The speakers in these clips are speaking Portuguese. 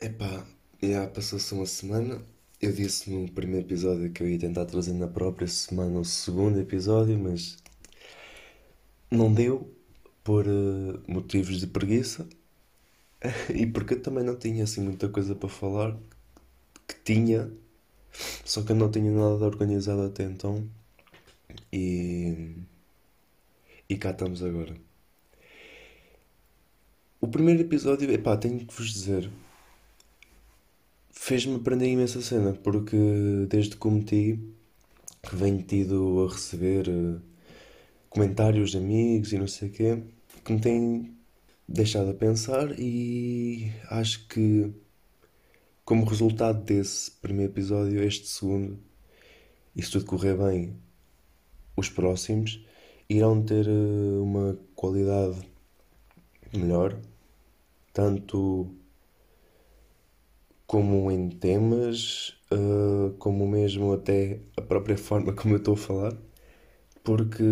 Epá, já passou-se uma semana. Eu disse no primeiro episódio que eu ia tentar trazer na própria semana o segundo episódio, mas não deu por eh, motivos de preguiça e porque eu também não tinha assim muita coisa para falar que tinha, só que eu não tinha nada organizado até então e, e cá estamos agora. O primeiro episódio, epá, tenho que vos dizer. Fez-me aprender imensa cena, porque desde que cometi, venho tido a receber eh, comentários de amigos e não sei o quê, que me têm deixado a pensar e acho que como resultado desse primeiro episódio, este segundo, e se tudo correr bem, os próximos, irão ter eh, uma qualidade melhor, tanto como em temas, uh, como mesmo até a própria forma como eu estou a falar, porque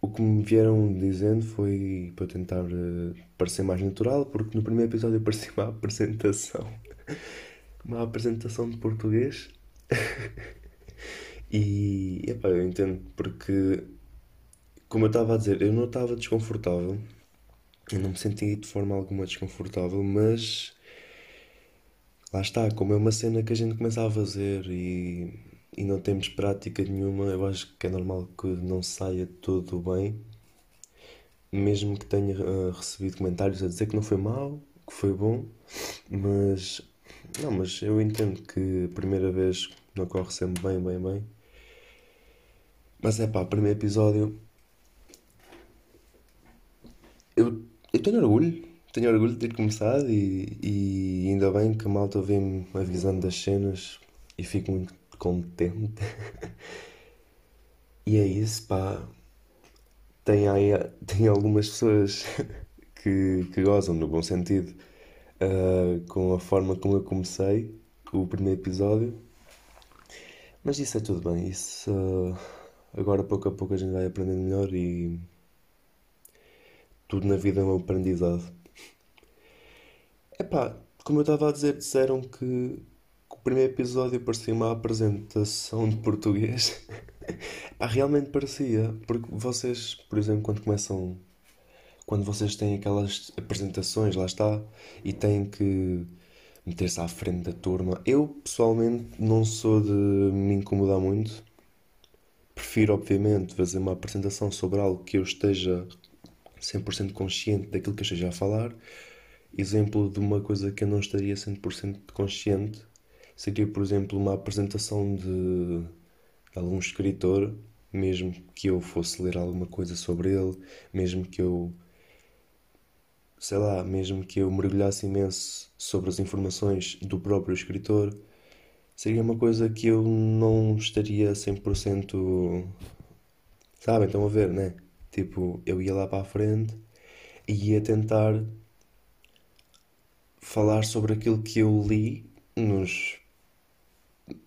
o que me vieram dizendo foi para tentar uh, parecer mais natural, porque no primeiro episódio parecia uma apresentação, uma apresentação de português. e epá, eu entendo, porque como eu estava a dizer, eu não estava desconfortável, eu não me senti de forma alguma desconfortável, mas Lá está, como é uma cena que a gente começa a fazer e, e não temos prática nenhuma, eu acho que é normal que não saia tudo bem. Mesmo que tenha uh, recebido comentários a dizer que não foi mal, que foi bom, mas não, mas eu entendo que a primeira vez não corre sempre bem, bem, bem. Mas é pá, primeiro episódio. Eu, eu tenho orgulho tenho orgulho de ter começado e, e ainda bem que a malta vem-me avisando das cenas e fico muito contente. e é isso, pá. Tem, aí, tem algumas pessoas que, que gozam, no bom sentido, uh, com a forma como eu comecei o primeiro episódio. Mas isso é tudo bem, isso uh, agora pouco a pouco a gente vai aprendendo melhor e tudo na vida é um aprendizado. Epá, como eu estava a dizer, disseram que, o primeiro episódio parecia uma apresentação de português. Epá, realmente parecia, porque vocês, por exemplo, quando começam, quando vocês têm aquelas apresentações, lá está, e têm que meter-se à frente da turma. Eu, pessoalmente, não sou de me incomodar muito. Prefiro, obviamente, fazer uma apresentação sobre algo que eu esteja 100% consciente daquilo que eu esteja a falar exemplo de uma coisa que eu não estaria 100% consciente seria, por exemplo, uma apresentação de, algum escritor, mesmo que eu fosse ler alguma coisa sobre ele, mesmo que eu sei lá, mesmo que eu mergulhasse imenso sobre as informações do próprio escritor, seria uma coisa que eu não estaria 100%. Sabem, estão a ver, né? Tipo, eu ia lá para a frente e ia tentar falar sobre aquilo que eu li nos,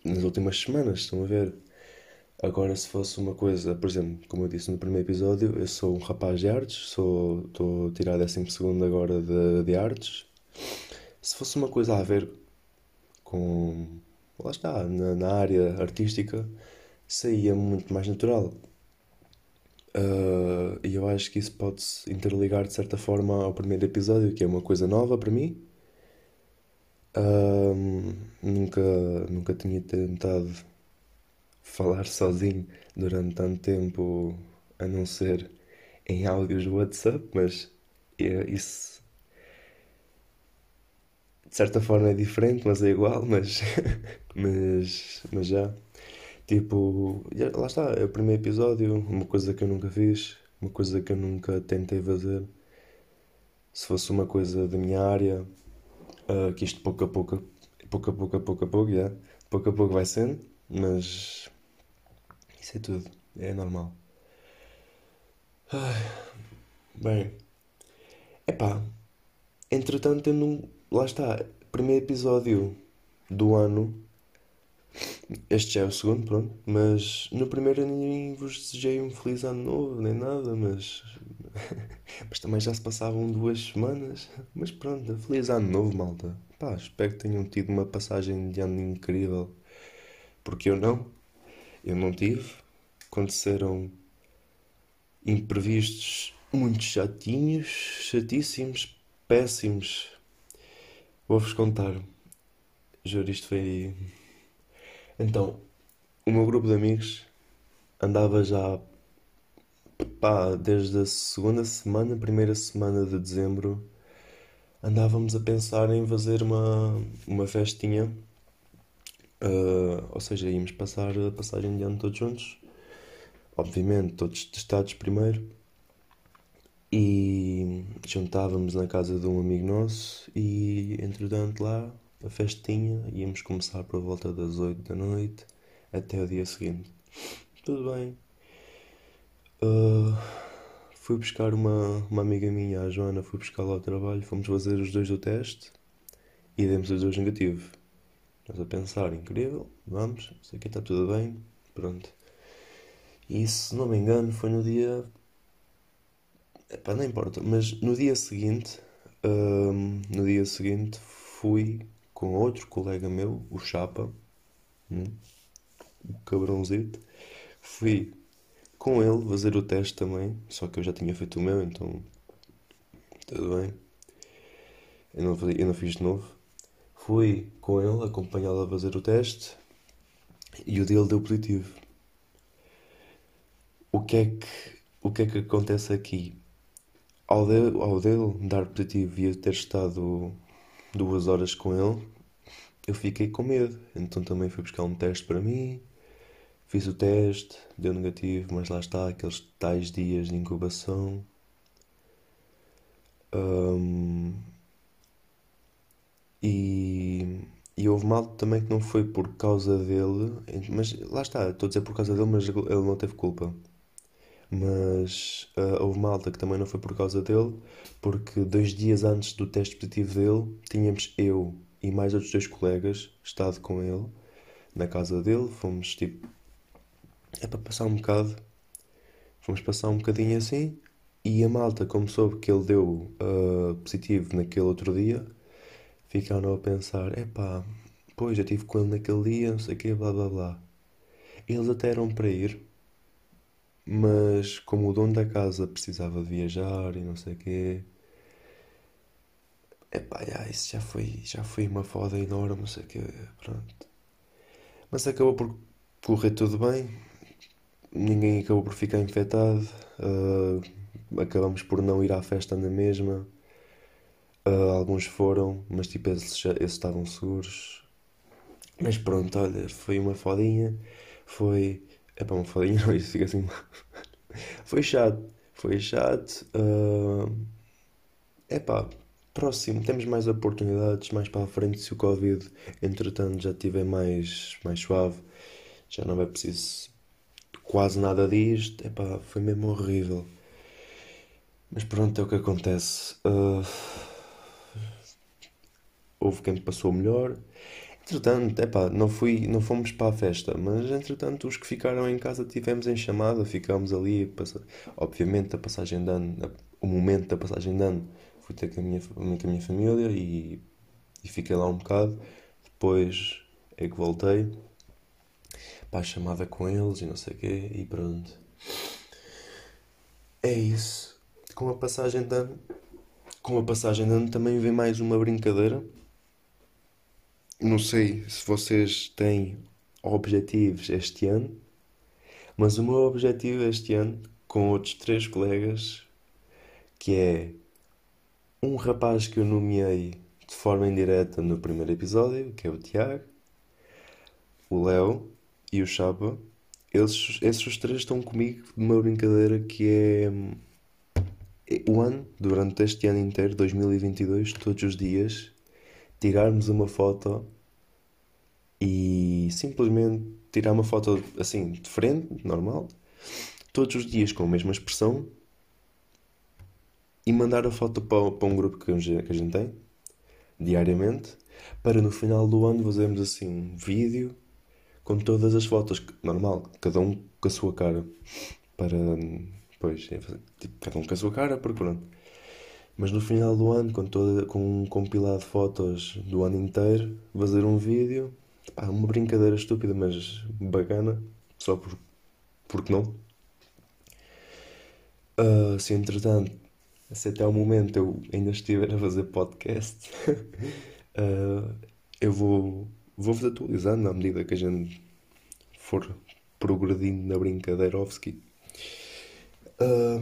nas últimas semanas, estão a ver? Agora, se fosse uma coisa, por exemplo, como eu disse no primeiro episódio, eu sou um rapaz de artes, sou, estou a tirar 12 agora de, de artes. Se fosse uma coisa a ver com. lá está, na, na área artística, saía muito mais natural. Uh, e eu acho que isso pode-se interligar de certa forma ao primeiro episódio, que é uma coisa nova para mim um, nunca, nunca tinha tentado falar sozinho durante tanto tempo, a não ser em áudios do WhatsApp, mas é, isso de certa forma é diferente, mas é igual, mas, mas, mas já. Tipo, lá está, é o primeiro episódio, uma coisa que eu nunca fiz, uma coisa que eu nunca tentei fazer. Se fosse uma coisa da minha área, Uh, que isto pouco a pouco, pouco a pouco, pouco a pouco, yeah, pouco a pouco vai sendo, mas isso é tudo, é normal. Ai, bem, epá, entretanto eu não, lá está, primeiro episódio do ano, Este já é o segundo, pronto. Mas no primeiro nem vos desejei um feliz ano novo, nem nada, mas. mas também já se passavam duas semanas. Mas pronto, feliz ano novo, malta. Pá, espero que tenham tido uma passagem de ano incrível. Porque eu não. Eu não tive. Aconteceram imprevistos muito chatinhos, chatíssimos, péssimos. Vou-vos contar. Juro, isto foi. Então, o meu grupo de amigos andava já pá, desde a segunda semana, primeira semana de dezembro, andávamos a pensar em fazer uma, uma festinha. Uh, ou seja, íamos passar a passagem de ano todos juntos. Obviamente, todos testados primeiro. E juntávamos na casa de um amigo nosso e, entretanto, lá a festinha, íamos começar por volta das 8 da noite até o dia seguinte. Tudo bem. Uh, fui buscar uma, uma amiga minha, a Joana, fui buscar lá ao trabalho, fomos fazer os dois do teste e demos os dois negativos. Nós a pensar, incrível, vamos, isso aqui está tudo bem, pronto. E se não me engano foi no dia. Epá, não importa, mas no dia seguinte, um, no dia seguinte fui com outro colega meu, o Chapa, hum, o cabrãozito, fui com ele fazer o teste também, só que eu já tinha feito o meu, então tudo bem. Eu não, eu não fiz de novo. Fui com ele, acompanhá-lo a fazer o teste e o dele deu positivo. O que é que, o que, é que acontece aqui? Ao, de, ao dele dar positivo e eu ter estado duas horas com ele, eu fiquei com medo. Então também fui buscar um teste para mim. Fiz o teste, deu negativo, mas lá está, aqueles tais dias de incubação. Um, e, e houve mal também que não foi por causa dele, mas lá está, estou a dizer por causa dele, mas ele não teve culpa. Mas uh, houve malta que também não foi por causa dele, porque dois dias antes do teste positivo dele, tínhamos eu e mais outros dois colegas estado com ele na casa dele. Fomos tipo. É para passar um bocado. Fomos passar um bocadinho assim. E a malta, como soube que ele deu uh, positivo naquele outro dia, ficaram a pensar: epá, pois eu estive com ele naquele dia, não sei o quê, blá blá blá. Eles até eram para ir, mas como o dono da casa precisava viajar e não sei o quê, epá, já, isso já foi, já foi uma foda enorme, não sei o quê, pronto. Mas acabou por correr tudo bem, ninguém acabou por ficar infectado, uh, acabamos por não ir à festa na mesma. Uh, alguns foram, mas tipo, esses, esses estavam seguros. Mas pronto, olha, foi uma fodinha. Foi é pá, uma fadinha, não, isso fica assim. foi chato, foi chato. É uh, pá, próximo, temos mais oportunidades mais para a frente se o Covid, entretanto, já estiver mais, mais suave, já não é preciso quase nada disto. É pá, foi mesmo horrível. Mas pronto, é o que acontece. Uh, houve quem passou melhor Entretanto, epá, não fui, não fomos para a festa, mas entretanto os que ficaram em casa tivemos em chamada, ficámos ali, obviamente a passagem de ano, o momento da passagem de ano fui ter com a minha, com a minha família e, e fiquei lá um bocado, depois é que voltei a chamada com eles e não sei o quê e pronto. É isso. Com a passagem de ano, com a passagem de ano também vem mais uma brincadeira não sei se vocês têm objetivos este ano, mas o meu objetivo este ano, com outros três colegas, que é um rapaz que eu nomeei de forma indireta no primeiro episódio, que é o Tiago, o Léo e o Chapa. Eles, esses três estão comigo numa brincadeira que é, é o ano, durante este ano inteiro, 2022, todos os dias, tirarmos uma foto e simplesmente tirar uma foto assim de frente, normal, todos os dias com a mesma expressão e mandar a foto para, para um grupo que a gente tem diariamente para no final do ano fazermos assim um vídeo com todas as fotos, normal, cada um com a sua cara, para, pois, é, tipo, cada um com a sua cara, porque pronto. Mas no final do ano, com, toda, com um compilado de fotos do ano inteiro, fazer um vídeo, pá, uma brincadeira estúpida, mas bacana, só por, porque não. Uh, se entretanto, se até ao momento eu ainda estiver a fazer podcast, uh, eu vou, vou-vos atualizando à medida que a gente for progredindo na brincadeira. Uh,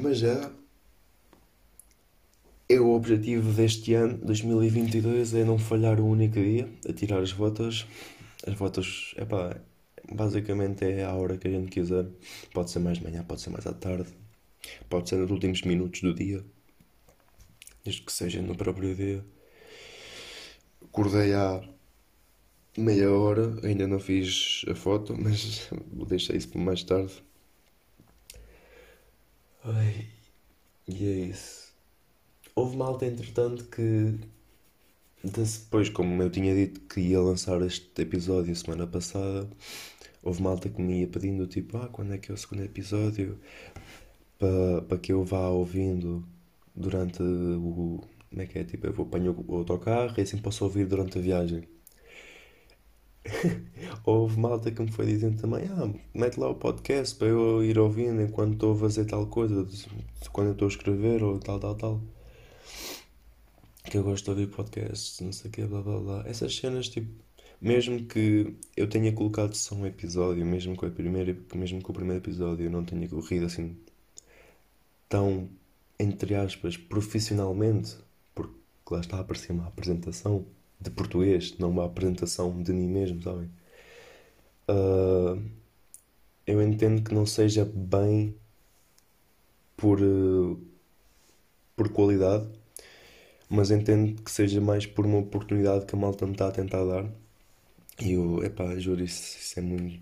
mas já é o objetivo deste ano, 2022, é não falhar um único dia a tirar as fotos. As fotos, epá, basicamente é a hora que a gente quiser. Pode ser mais de manhã, pode ser mais à tarde, pode ser nos últimos minutos do dia, desde que seja no próprio dia. Acordei há meia hora, ainda não fiz a foto, mas vou deixar isso para mais tarde. Ai, e é isso. Houve malta, entretanto, que depois, como eu tinha dito que ia lançar este episódio semana passada, houve malta que me ia pedindo tipo, ah, quando é que é o segundo episódio? Para, que eu vá ouvindo durante o. Como é que é? Tipo, eu vou apanhar o autocarro e assim posso ouvir durante a viagem. Houve malta que me foi dizendo também: Ah, mete lá o podcast para eu ir ouvindo enquanto estou a fazer tal coisa, quando estou a escrever ou tal, tal, tal. Que eu gosto de ouvir podcasts, não sei o que, blá blá blá. Essas cenas, tipo, mesmo que eu tenha colocado só um episódio, mesmo que o primeiro, mesmo que o primeiro episódio não tenha corrido assim tão, entre aspas, profissionalmente, porque lá está a aparecer uma apresentação de português, não uma apresentação de mim mesmo, sabem? Uh, eu entendo que não seja bem por, uh, por qualidade, mas entendo que seja mais por uma oportunidade que a malta me está a tentar dar. E eu, epá, juro, isso, isso é muito,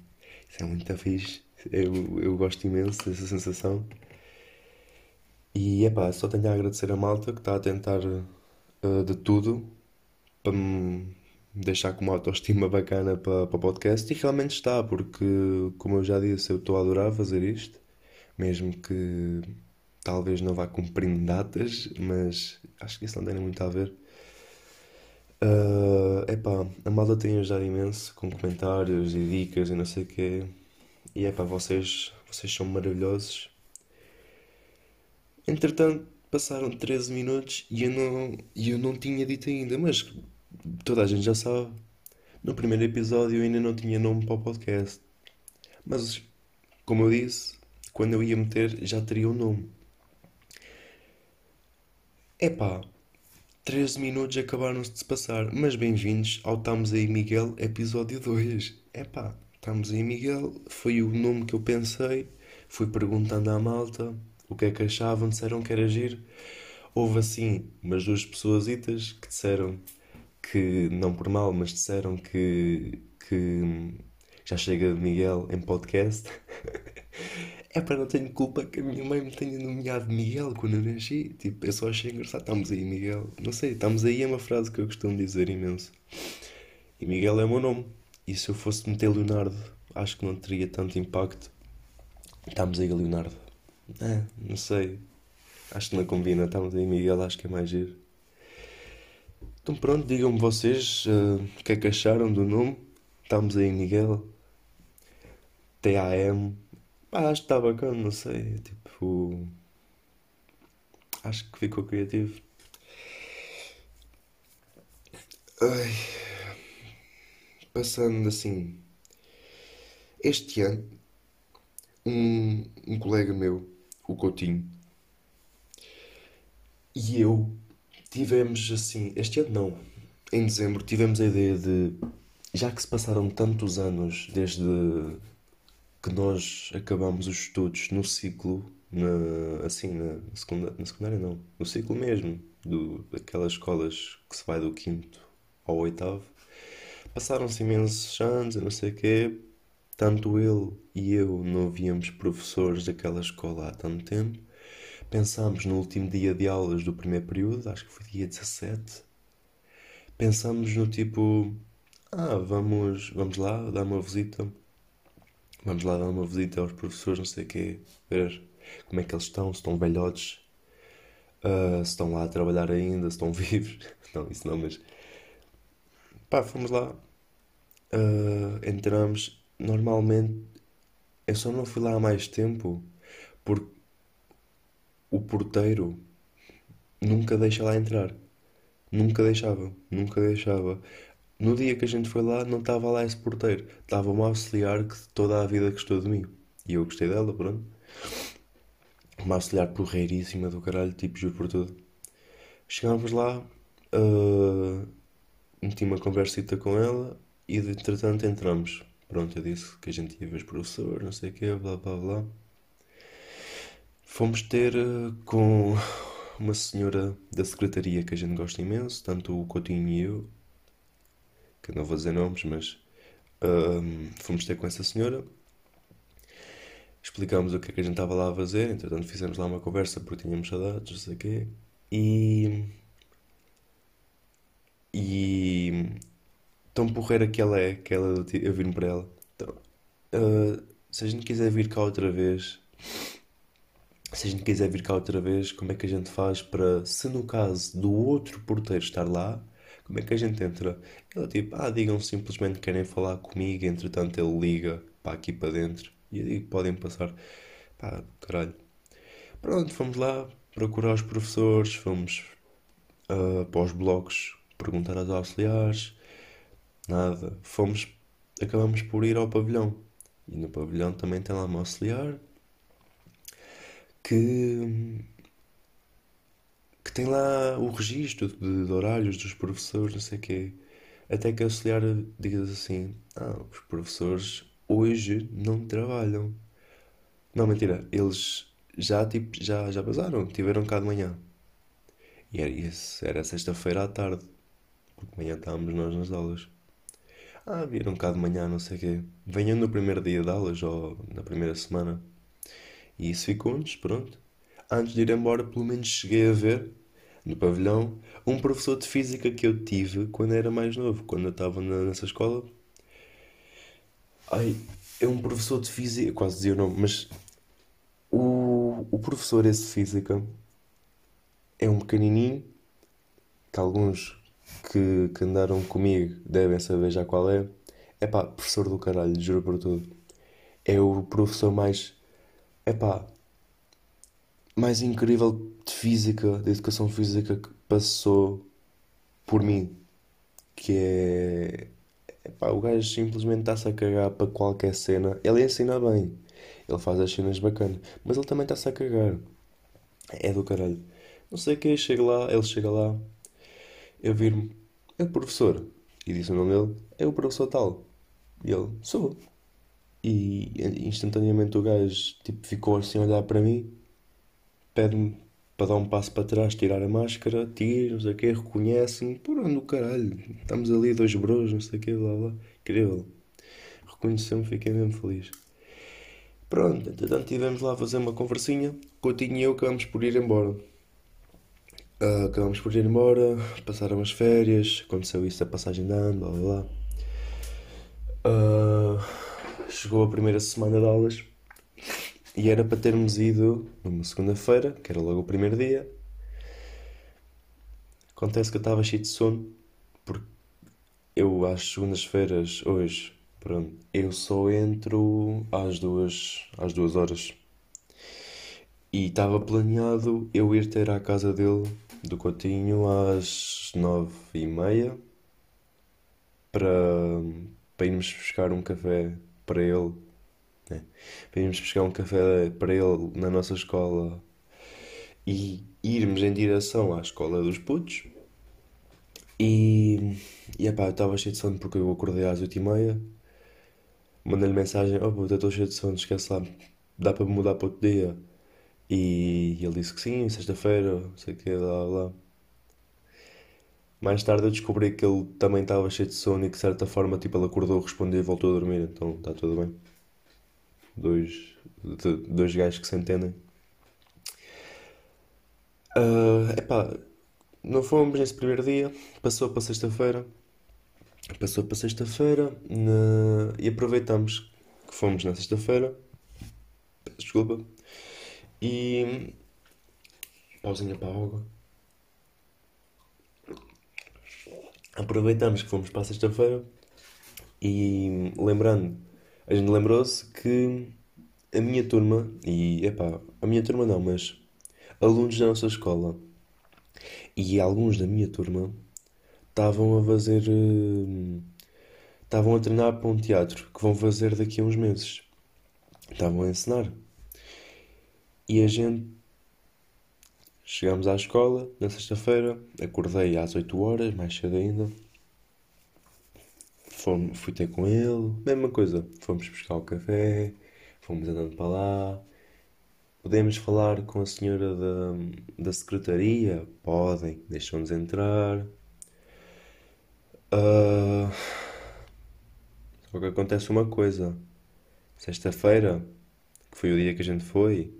isso é muito fixe. Eu, eu gosto imenso dessa sensação. E epá, só tenho a agradecer a malta que está a tentar uh, de tudo para me deixar com uma autoestima bacana para, para o podcast e realmente está, porque como eu já disse, eu estou a adorar fazer isto, mesmo que talvez não vá cumprindo datas, mas acho que isso não tem muito a ver. Uh, epá, a malta tem ajudado imenso com comentários e dicas e não sei o quê. E epá, vocês, vocês são maravilhosos. Entretanto, passaram 13 minutos e eu não, eu não tinha dito ainda, mas toda a gente já sabe. No primeiro episódio eu ainda não tinha nome para o podcast. Mas, como eu disse, quando eu ia meter já teria o um nome. Epá, 13 minutos acabaram-se de se passar, mas bem-vindos ao Estamos aí Miguel, episódio 2. Epá, Estamos aí Miguel, foi o nome que eu pensei, fui perguntando à malta o que é que achavam, disseram que era giro. Houve assim umas duas pessoas que disseram que, não por mal, mas disseram que, que já chega de Miguel em podcast. é para não tenho culpa que a minha mãe me tenha nomeado Miguel quando eu nasci. Tipo, eu só achei engraçado. Estamos aí, Miguel. Não sei, estamos aí é uma frase que eu costumo dizer imenso. E Miguel é o meu nome. E se eu fosse meter Leonardo, acho que não teria tanto impacto. Estamos aí, Leonardo. É, não sei. Acho que não combina. Estamos aí, Miguel. Acho que é mais giro. Então pronto, digam-me vocês uh, o que é que acharam do nome. Estamos aí, Miguel. TAM. Ah, acho que está bacana, não sei. Tipo. Acho que ficou criativo. Ai. Passando assim. Este ano, um, um colega meu, o Coutinho, e eu tivemos assim. Este ano não. Em dezembro tivemos a ideia de. Já que se passaram tantos anos desde que nós acabamos os estudos no ciclo, na, assim, na, segunda, na secundária não, no ciclo mesmo, do, daquelas escolas que se vai do quinto ao oitavo, passaram-se imensos anos, eu não sei o quê, tanto ele e eu não víamos professores daquela escola há tanto tempo, pensámos no último dia de aulas do primeiro período, acho que foi dia 17, pensámos no tipo, ah, vamos, vamos lá dar uma visita Vamos lá dar uma visita aos professores, não sei o quê, ver como é que eles estão, se estão velhotes, uh, se estão lá a trabalhar ainda, se estão vivos. Não, isso não, mas. Pá, fomos lá, uh, entramos. Normalmente, eu só não fui lá há mais tempo porque o porteiro nunca deixa lá entrar. Nunca deixava, nunca deixava. No dia que a gente foi lá, não estava lá esse porteiro. Estava uma auxiliar que toda a vida gostou de mim. E eu gostei dela, pronto. Uma auxiliar porreiríssima do caralho, tipo, juro por tudo. Chegámos lá, uh, meti uma conversita com ela e, entretanto, entramos. Pronto, eu disse que a gente ia ver os professores, não sei o quê, blá blá blá. Fomos ter uh, com uma senhora da secretaria que a gente gosta imenso, tanto o Coutinho e eu, que não vou dizer nomes, mas fomos ter com essa senhora, explicámos o que é que a gente estava lá a fazer, entretanto fizemos lá uma conversa porque tínhamos saudades, não sei o quê, e. E. Tão porreira que ela é, que ela, eu vim para ela. Então, uh, se a gente quiser vir cá outra vez se a gente quiser vir cá outra vez, como é que a gente faz para, se no caso do outro porteiro estar lá, como é que a gente entra? Ele tipo, ah, digam simplesmente que querem falar comigo, entretanto ele liga para aqui para dentro e eu digo, podem passar. Pá, caralho. Pronto, fomos lá procurar os professores, fomos uh, para os blocos perguntar aos auxiliares, nada. Fomos, acabamos por ir ao pavilhão. E no pavilhão também tem lá uma auxiliar que, que tem lá o registro de, de horários dos professores, não sei o quê. Até que a auxiliar diz assim: Ah, os professores hoje não trabalham. Não, mentira, eles já, tipo, já, já basaram, tiveram cá de manhã. E era isso, era sexta-feira à tarde, porque amanhã estávamos nós nas aulas. Ah, viram cá de manhã, não sei o quê. Venham no primeiro dia de aulas ou na primeira semana. E isso ficou-nos, pronto. Antes de ir embora, pelo menos cheguei a ver, no pavilhão, um professor de física que eu tive quando era mais novo, quando eu estava nessa escola. Ai, é um professor de física, quase dizia o nome, mas o, o professor esse de física é um pequenininho, que alguns que, que andaram comigo devem saber já qual é. É pá, professor do caralho, juro por tudo. É o professor mais epá, mais incrível de física, de educação física que passou por mim. Que é. Epá, o gajo simplesmente está-se a cagar para qualquer cena. Ele ensina bem, ele faz as cenas bacanas, mas ele também está-se a cagar. É do caralho. Não sei o que, chega lá, ele chega lá, eu viro-me, é o professor. E diz o nome dele, é o professor tal. E ele, sou. E instantaneamente o gajo tipo, ficou assim a olhar para mim, pede-me para dar um passo para trás, tirar a máscara, tira, não sei o quê, reconhece-me, por onde o caralho, estamos ali dois bros, não sei o quê, blá blá, incrível. Reconheceu-me, fiquei mesmo feliz. Pronto, entretanto tivemos lá a fazer uma conversinha, Coutinho e eu acabamos por ir embora. Uh, acabamos por ir embora, passaram as férias, aconteceu isso, a passagem de ano, blá blá blá. Uh, chegou a primeira semana de aulas e era para termos ido numa segunda-feira, que era logo o primeiro dia. Acontece que eu estava cheio de sono, porque eu às segundas-feiras, hoje, pronto, eu só entro às duas, às duas horas. E estava planeado eu ir ter à casa dele, do Coutinho, às nove e meia, para, para irmos buscar um café para ele, né? para buscar um café para ele na nossa escola e irmos em direção à escola dos putos. E, e epá, eu estava cheio de sono porque eu acordei às 8h30. Mandei-lhe mensagem: Oh puta, estou cheio de sono, esquece lá, dá para mudar para outro dia. E ele disse que sim, sexta-feira, sei que, lá, lá. Mais tarde eu descobri que ele também estava cheio de sono e que de certa forma tipo, ele acordou, respondeu e voltou a dormir, então está tudo bem. Dois, dois gajos que se entendem. Uh, epá, não fomos nesse primeiro dia, passou para sexta-feira. Passou para sexta-feira na... e aproveitamos que fomos na sexta-feira. Desculpa. E. Pausinha para a água. Aproveitamos que fomos para a sexta-feira e lembrando, a gente lembrou-se que a minha turma, e epá, a minha turma não, mas alunos da nossa escola e alguns da minha turma estavam a fazer. eh, Estavam a treinar para um teatro que vão fazer daqui a uns meses. Estavam a ensinar. E a gente. Chegámos à escola na sexta-feira, acordei às 8 horas, mais cedo ainda. Fomos, fui ter com ele, mesma coisa. Fomos buscar o café, fomos andando para lá. Podemos falar com a senhora da, da secretaria? Podem, deixam-nos entrar. Ah, só que acontece uma coisa. Sexta-feira, que foi o dia que a gente foi,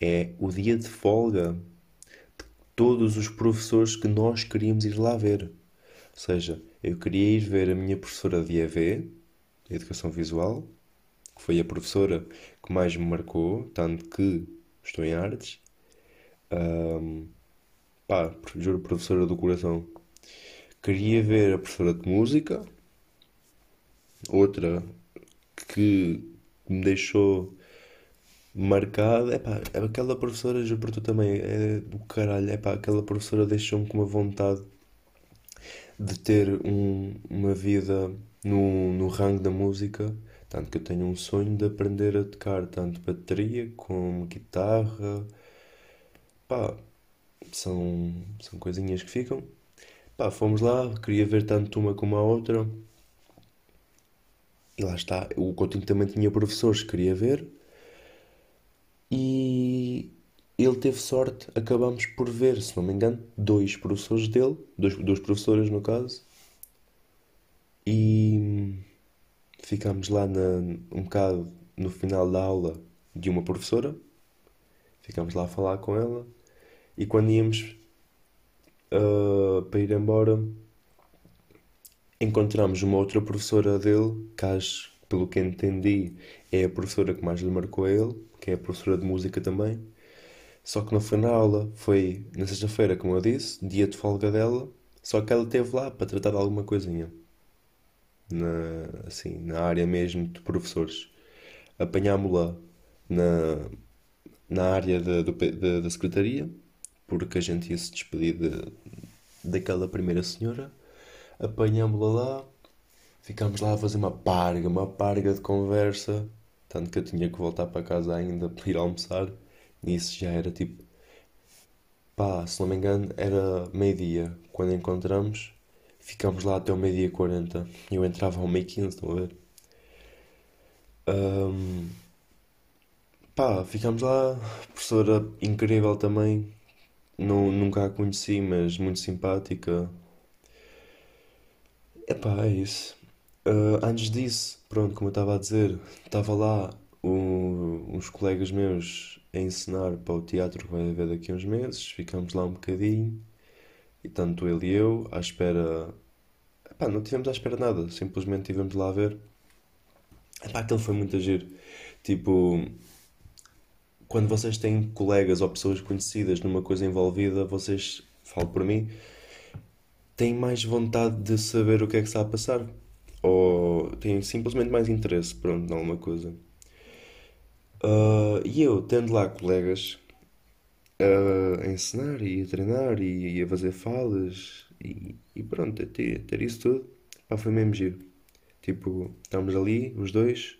é o dia de folga de todos os professores que nós queríamos ir lá ver. Ou seja, eu queria ir ver a minha professora de EV, Educação Visual, que foi a professora que mais me marcou, tanto que estou em artes. Ahm, pá, juro, professora do coração. Queria ver a professora de música, outra que me deixou marcado. É pá, aquela professora, juro por tu também, é do caralho. É pá, aquela professora deixou-me com uma vontade de ter um- uma vida no, no rango da música. Tanto que eu tenho um sonho de aprender a tocar tanto bateria como guitarra. Pá, são, são coisinhas que ficam. Pá, fomos lá, queria ver tanto uma como a outra. E lá está, o Coutinho também tinha professores que queria ver. E ele teve sorte, acabamos por ver, se não me engano, dois professores dele, dois, duas professoras no caso. E ficámos lá na, um bocado no final da aula de uma professora. Ficámos lá a falar com ela. E quando íamos ah, para ir embora, encontramos uma outra professora dele, que acho, pelo que entendi, é a professora que mais lhe marcou a ele, que é a professora de música também. Só que não foi na aula, foi na sexta-feira, como eu disse, dia de folga dela, só que ela esteve lá para tratar de alguma coisinha, na, assim, na área mesmo de professores. Apanhámo-la na, na área da, do da, da secretaria, porque a gente ia se despedir de, daquela primeira senhora. Apanhámo-la lá, ficámos lá a fazer uma parga, uma parga de conversa, tanto que eu tinha que voltar para casa ainda para ir almoçar. Nisso já era tipo, pá, se não me engano, era meio-dia quando encontramos. Ficámos lá até o meio-dia e 40. Eu entrava ao meio 15, estão a ver? Ahm, pá, ficámos lá. Professora incrível também. Não, nunca a conheci, mas muito simpática. Epá, é isso. Ah, antes disso, pronto, como eu estava a dizer, estava lá o- uns colegas meus a ensinar para o teatro que vai haver daqui a uns meses. Ficámos lá um bocadinho, e tanto ele e eu, à espera. Epá, não tivemos à espera nada, simplesmente estivemos lá a ver. Epá, aquele foi muito agir. Tipo, quando vocês têm colegas ou pessoas conhecidas numa coisa envolvida, vocês, falo por mim, têm mais vontade de saber o que é que está a passar. Ou têm simplesmente mais interesse, pronto, em alguma coisa. Ah, e eu, tendo lá colegas ah, a ensinar e a treinar e, e a fazer falas e, e pronto, a ter, ter isso tudo, pá, foi mesmo giro. Tipo, estávamos ali, os dois,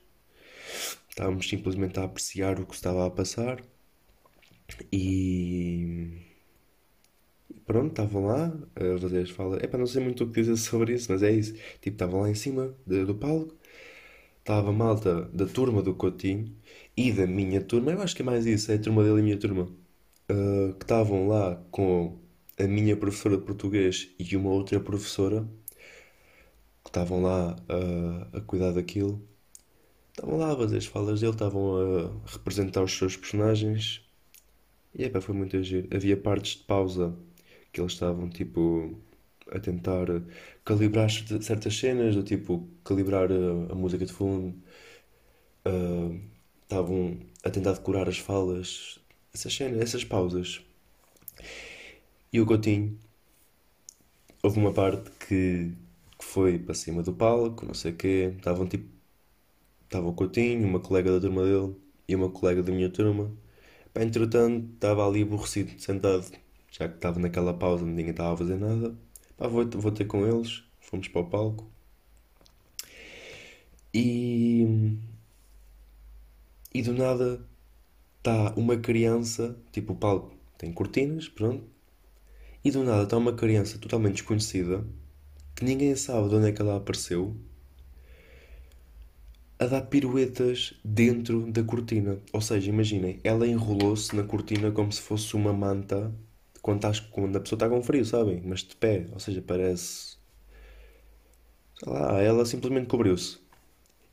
estávamos simplesmente a apreciar o que estava a passar e pronto, estavam lá a fazer as falas. Epá, não sei muito o que dizer sobre isso, mas é isso. Tipo, estavam lá em cima de- do palco, estava malta da turma do Coutinho e da minha turma, eu acho que é mais isso, é a turma dele e a minha turma, ah, que estavam lá com a minha professora de português e uma outra professora, que estavam lá ah, a cuidar daquilo. Estavam lá a fazer as falas dele, estavam a representar os seus personagens. E epá, foi muito giro. Havia partes de pausa que eles estavam tipo a tentar calibrar certas cenas, do tipo calibrar a, a música de fundo, ah, estavam a tentar decorar as falas, essas cenas, essas pausas. E o Coutinho, houve uma parte que, que foi para cima do palco, não sei o quê, estavam tipo, estava o Coutinho, uma colega da turma dele e uma colega da minha turma. Entretanto, estava ali aborrecido, sentado, já que estava naquela pausa, ninguém estava a fazer nada. Pá, vou, vou ter com eles, fomos para o palco. E, e do nada está uma criança, tipo o palco tem cortinas, pronto. E do nada está uma criança totalmente desconhecida, que ninguém sabe de onde é que ela apareceu, a dar piruetas dentro da cortina. Ou seja, imaginem, ela enrolou-se na cortina como se fosse uma manta quando, estás, quando a pessoa está com frio, sabem? Mas de pé, ou seja, parece. Sei lá, ela simplesmente cobriu-se.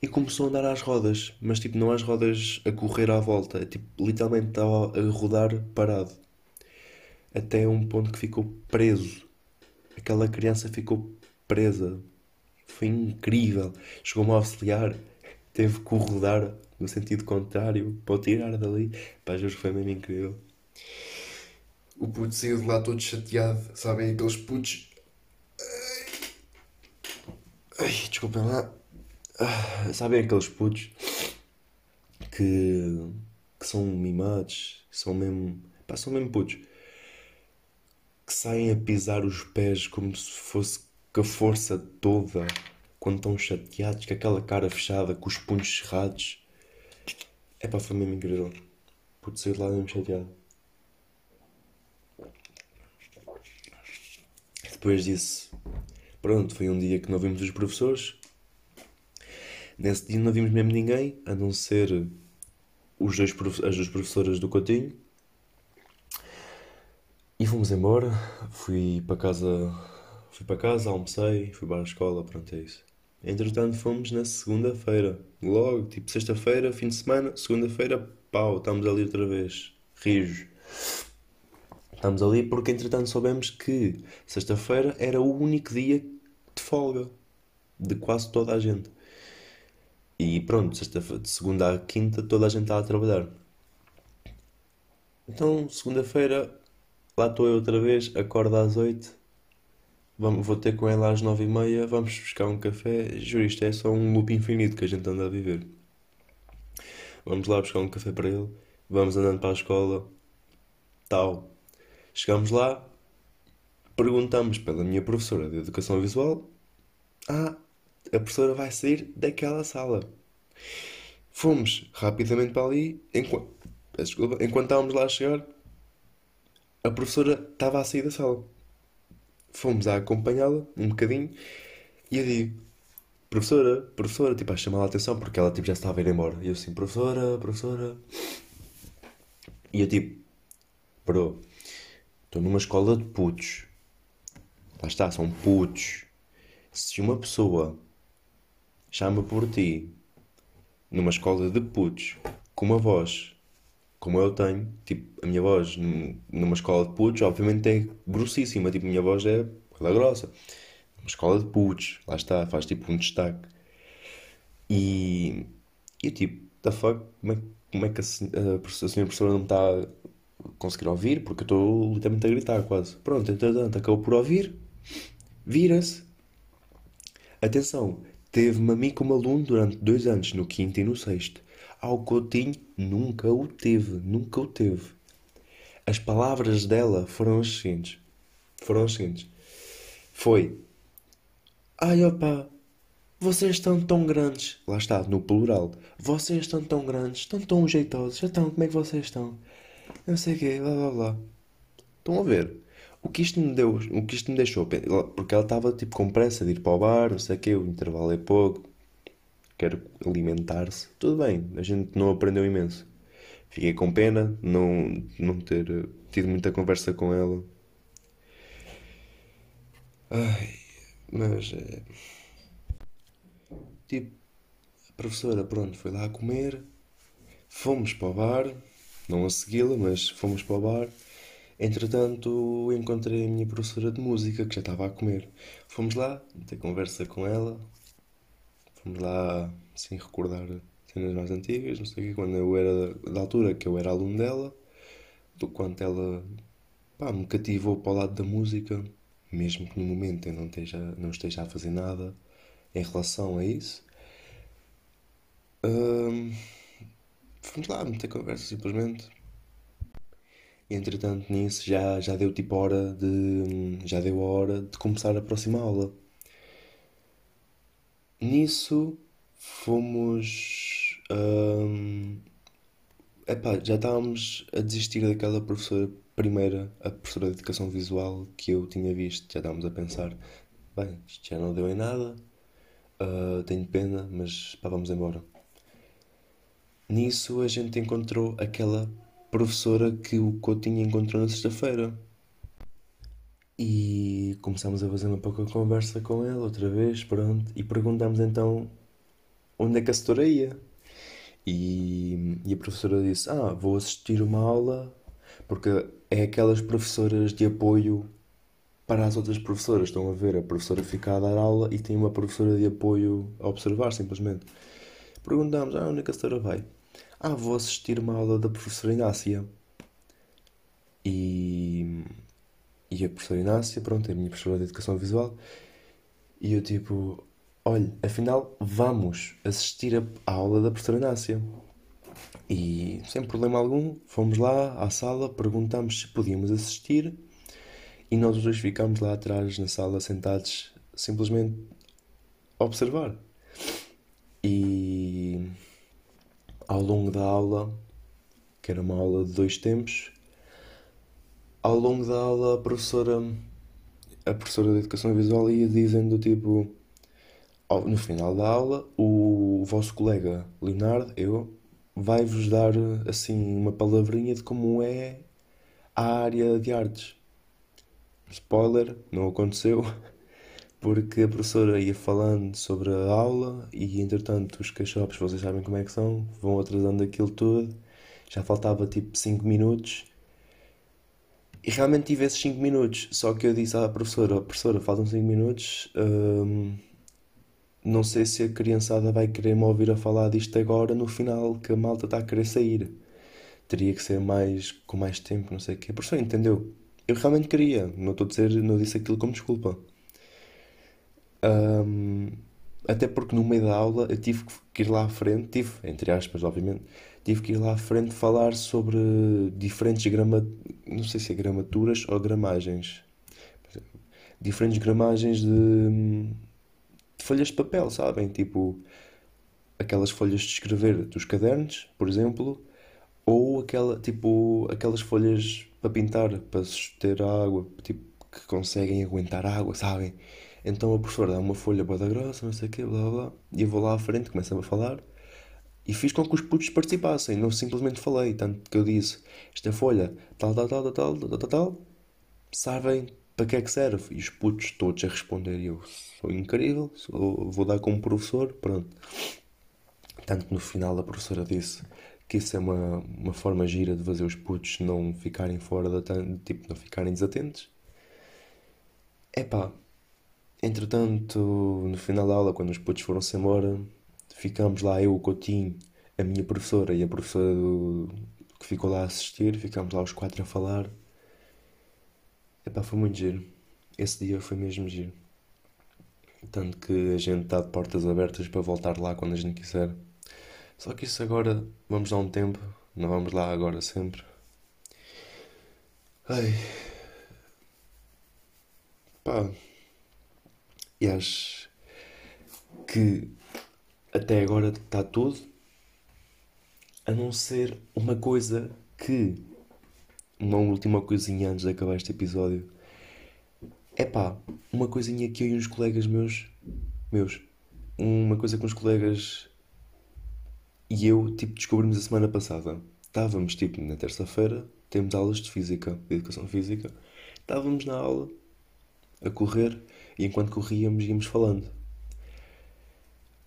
E começou a andar às rodas, mas tipo, não às rodas a correr à volta, tipo, literalmente estava a rodar parado. Até um ponto que ficou preso. Aquela criança ficou presa. Foi incrível. Chegou-me a auxiliar, teve que rodar no sentido contrário para o tirar dali. Pá, que foi mesmo incrível. O puto saiu de lá todo chateado, sabem? Aqueles putos. Ai, desculpem lá. Ah, sabem aqueles putos que, que são mimados, que são mesmo. Pá, são mesmo putos. Que saem a pisar os pés como se fosse com a força toda quando estão chateados, com aquela cara fechada, com os punhos cerrados. É pá, foi mesmo incrível. Puto sair de lá mesmo chateado. Depois disso, pronto, foi um dia que não vimos os professores. Nesse dia não vimos mesmo ninguém, a não ser os dois, as duas professoras do Coutinho. E fomos embora. Fui para casa, fui para casa, almocei, fui para a escola, pronto, é isso. Entretanto, fomos na segunda-feira. Logo, tipo sexta-feira, fim de semana, segunda-feira, pau, estamos ali outra vez. Rijos. Estamos ali porque, entretanto, soubemos que sexta-feira era o único dia de folga de quase toda a gente. E pronto, sexta-feira, de segunda à quinta, toda a gente está a trabalhar. Então, segunda-feira, lá estou eu outra vez, acordo às oito, vamos, vou ter com ela às nove e meia, vamos buscar um café. Juro, isto é só um loop infinito que a gente anda a viver. Vamos lá buscar um café para ele, vamos andando para a escola, tal. Chegamos lá, perguntamos pela minha professora de Educação Visual. Ah, a professora vai sair daquela sala. Fomos rapidamente para ali, enquanto, desculpa, enquanto estávamos lá a chegar, a professora estava a sair da sala. Fomos a acompanhá-la um bocadinho e eu digo, professora, professora, tipo, a chamar a atenção porque ela tipo, já estava a ir embora. E eu assim, professora, professora. E eu tipo, bro, estou numa escola de putos. Lá está, são putos. Se uma pessoa chama por ti numa escola de putos com uma voz como eu tenho, tipo, a minha voz num- numa escola de putos, obviamente é grossíssima, tipo, a minha voz é ela é grossa. Uma escola de putos, lá está, faz tipo um destaque. E eu tipo, the fuck, como é, como é que a, a, a senhora professora não me está conseguir ouvir? Porque eu estou literalmente a gritar quase. Pronto, entretanto, acabou por ouvir, vira-se. Atenção, teve-me a mim como aluno durante dois anos, no quinto e no sexto. Ao Coutinho, nunca o teve, nunca o teve. As palavras dela foram as seguintes. Foram as seguintes. Foi, ai opa, vocês estão tão grandes. Lá está, no plural. Vocês estão tão grandes, estão tão jeitosos. Então, como é que vocês estão? Eu sei o quê, blá blá blá. Estão a ver? O que isto me deu, o que isto me deixou, porque ela estava tipo com pressa de ir para o bar, não sei o quê, o intervalo é pouco, quer alimentar-se. Tudo bem, a gente não aprendeu imenso. Fiquei com pena não, não ter eh, tido muita conversa com ela. Ai, mas eh, tipo, a professora, pronto, foi lá comer, fomos para o bar, não a segui-la, mas fomos para o bar. Entretanto, encontrei a minha professora de música que já estava a comer. Fomos lá, ter conversa com ela, fomos lá, assim, recordar cenas mais antigas, não sei o quê, quando eu era da altura que eu era aluno dela, do quanto ela pá, me cativou para o lado da música, mesmo que no momento eu não esteja, não esteja a fazer nada em relação a isso. Hum, fomos lá meter conversa simplesmente. Entretanto nisso já, já deu tipo hora de. já deu a hora de começar a próxima aula. Nisso fomos. hum, epá, já estávamos a desistir daquela professora primeira, a professora de Educação Visual que eu tinha visto. Já estávamos a pensar, bem, isto já não deu em nada, ah, tenho pena, mas pá, vamos embora. Nisso a gente encontrou aquela professora que o Coutinho encontrou na sexta-feira. E começámos a fazer uma pouca conversa com ele outra vez, pronto, e perguntámos então onde é que a setora ia. E, e a professora disse: Ah, vou assistir uma aula, porque é aquelas professoras de apoio para as outras professoras. Estão a ver, a professora fica a dar aula e tem uma professora de apoio a observar, simplesmente. Perguntámos: Ah, onde é que a setora vai? Ah, vou assistir uma aula da professora Inácia. E, e a professora Inácia, pronto, é a minha professora de Educação Visual. E eu tipo, olha, afinal vamos assistir à aula da professora Inácia. E sem problema algum, fomos lá à sala, perguntámos se podíamos assistir e nós os dois ficámos lá atrás na sala sentados simplesmente a observar. E ao longo da aula, que era uma aula de dois tempos, ao longo da aula a professora, a professora de Educação Visual ia dizendo tipo, no final da aula, o vosso colega Leonardo, eu, vai-vos dar assim uma palavrinha de como é a área de artes. Spoiler, não aconteceu, porque a professora ia falando sobre a aula e entretanto os cachorros, vocês sabem como é que são, vão atrasando aquilo tudo. Já faltava tipo 5 minutos e realmente tive esses 5 minutos. Só que eu disse à professora: "Oh, Professora, faltam 5 minutos. hum, não sei se a criançada vai querer me ouvir a falar disto agora no final, que a malta está a querer sair. Teria que ser mais, com mais tempo, não sei o quê. A professora entendeu. Eu realmente queria, não estou a dizer, não disse aquilo como desculpa. Hum, até porque no meio da aula eu tive que ir lá à frente, tive, entre aspas, obviamente, tive que ir lá à frente falar sobre diferentes grama, não sei se é gramaturas ou gramagens. Diferentes gramagens de, de folhas de papel, sabem? Tipo, aquelas folhas de escrever dos cadernos, por exemplo, ou aquela, tipo, aquelas folhas para pintar, para suster a água, tipo, que conseguem aguentar água, sabem? Então a professora dá uma folha boa da grossa, não sei o quê, blá blá, e eu vou lá à frente, começo a falar, e fiz com que os putos participassem, não simplesmente falei, tanto que eu disse, esta folha, tal, tal, tal, tal, tal, tal, tal, sabem para que é que serve? E os putos todos a responder, eu sou incrível, sou, vou dar como professor, pronto. Tanto que no final a professora disse que isso é uma, uma forma gira de fazer os putos não ficarem fora da... tipo, não ficarem desatentos. Epá, entretanto, no final da aula, quando os putos foram-se embora, ficámos lá, eu, o Coutinho, a minha professora e a professora do- que ficou lá a assistir, ficámos lá os quatro a falar. Epá, foi muito giro. Esse dia foi mesmo giro. Tanto que a gente está de portas abertas para voltar lá quando a gente quiser. Só que isso agora, vamos dar um tempo, não vamos lá agora sempre. Ai, pá, e acho que até agora está tudo, a não ser uma coisa que, uma última coisinha antes de acabar este episódio. É pá, uma coisinha que eu e uns colegas meus, meus, uma coisa que uns colegas e eu, tipo, descobrimos a semana passada. Estávamos, tipo, na terça-feira, temos aulas de física, de educação física. Estávamos na aula, a correr, e enquanto corríamos íamos falando.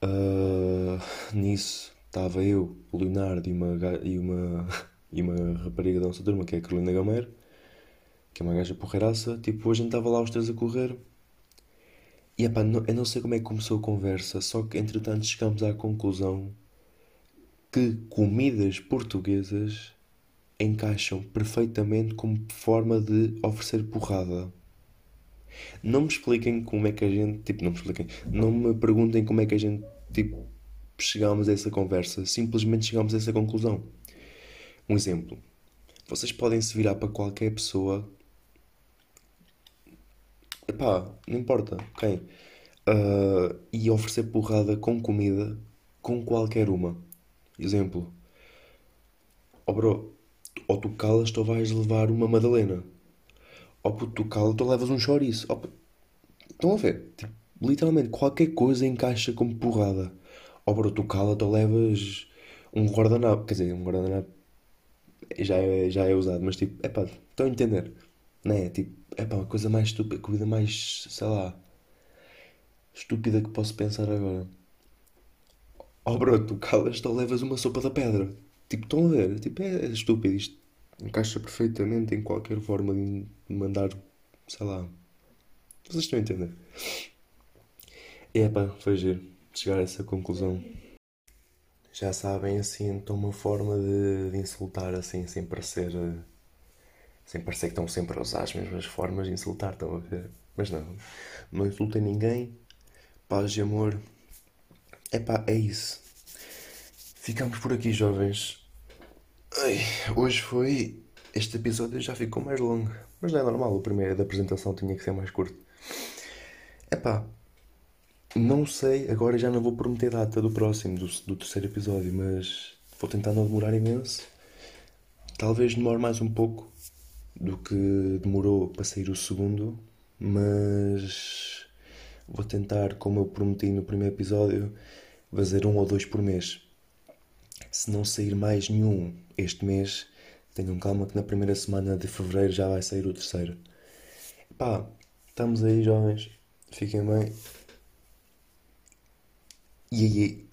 Ah, nisso estava eu, o Leonardo e uma, e uma, e uma rapariga da nossa turma, que é a Carolina Gameiro, que é uma gaja porreiraça. Tipo, a gente estava lá os três a correr. E epá, não, eu não sei como é que começou a conversa, só que entretanto chegámos à conclusão que comidas portuguesas encaixam perfeitamente como forma de oferecer porrada. Não me expliquem como é que a gente. Tipo, não me expliquem. Não me perguntem como é que a gente. Tipo, chegámos a essa conversa. Simplesmente chegámos a essa conclusão. Um exemplo. Vocês podem se virar para qualquer pessoa. Epá, não importa quem. ah, e oferecer porrada com comida com qualquer uma. Exemplo. Oh bro, ou tu calas-te ou vais levar uma madalena. Ou puto, tu calas-te ou levas um chouriço. Oh, estão a ver? Tipo, literalmente qualquer coisa encaixa como porrada. Ou bro, tu cala-te ou levas um guardanapo. Quer dizer, um guardanapo já é, já é usado, mas tipo, é pá, estão a entender? Não é? Tipo, é pá, a coisa mais estúpida, a coisa mais, sei lá, estúpida que posso pensar agora. Oh bro, tu calas-te ou levas uma sopa da pedra. Tipo, estão a ver? Tipo, é, é estúpido isto. Encaixa perfeitamente em qualquer forma de mandar, sei lá. Vocês estão a entender? É foi giro chegar a essa conclusão. Já sabem, assim, então uma forma de, de insultar, assim, sem parecer. eh, Sem parecer que estão sempre a usar as mesmas formas de insultar, estão a ver? Mas não, não insultem ninguém. Paz e amor. É é isso. Ficamos por aqui, jovens. Ai, hoje foi. Este episódio já ficou mais longo. Mas não é normal, o primeiro da apresentação tinha que ser mais curto. É pá, não sei, agora já não vou prometer data do próximo, do, do terceiro episódio, mas vou tentar não demorar imenso. Talvez demore mais um pouco do que demorou para sair o segundo, mas vou tentar, como eu prometi no primeiro episódio, fazer um ou dois por mês. Se não sair mais nenhum este mês, tenham calma que na primeira semana de fevereiro já vai sair o terceiro. Pá, estamos aí, jovens. Fiquem bem. E aí?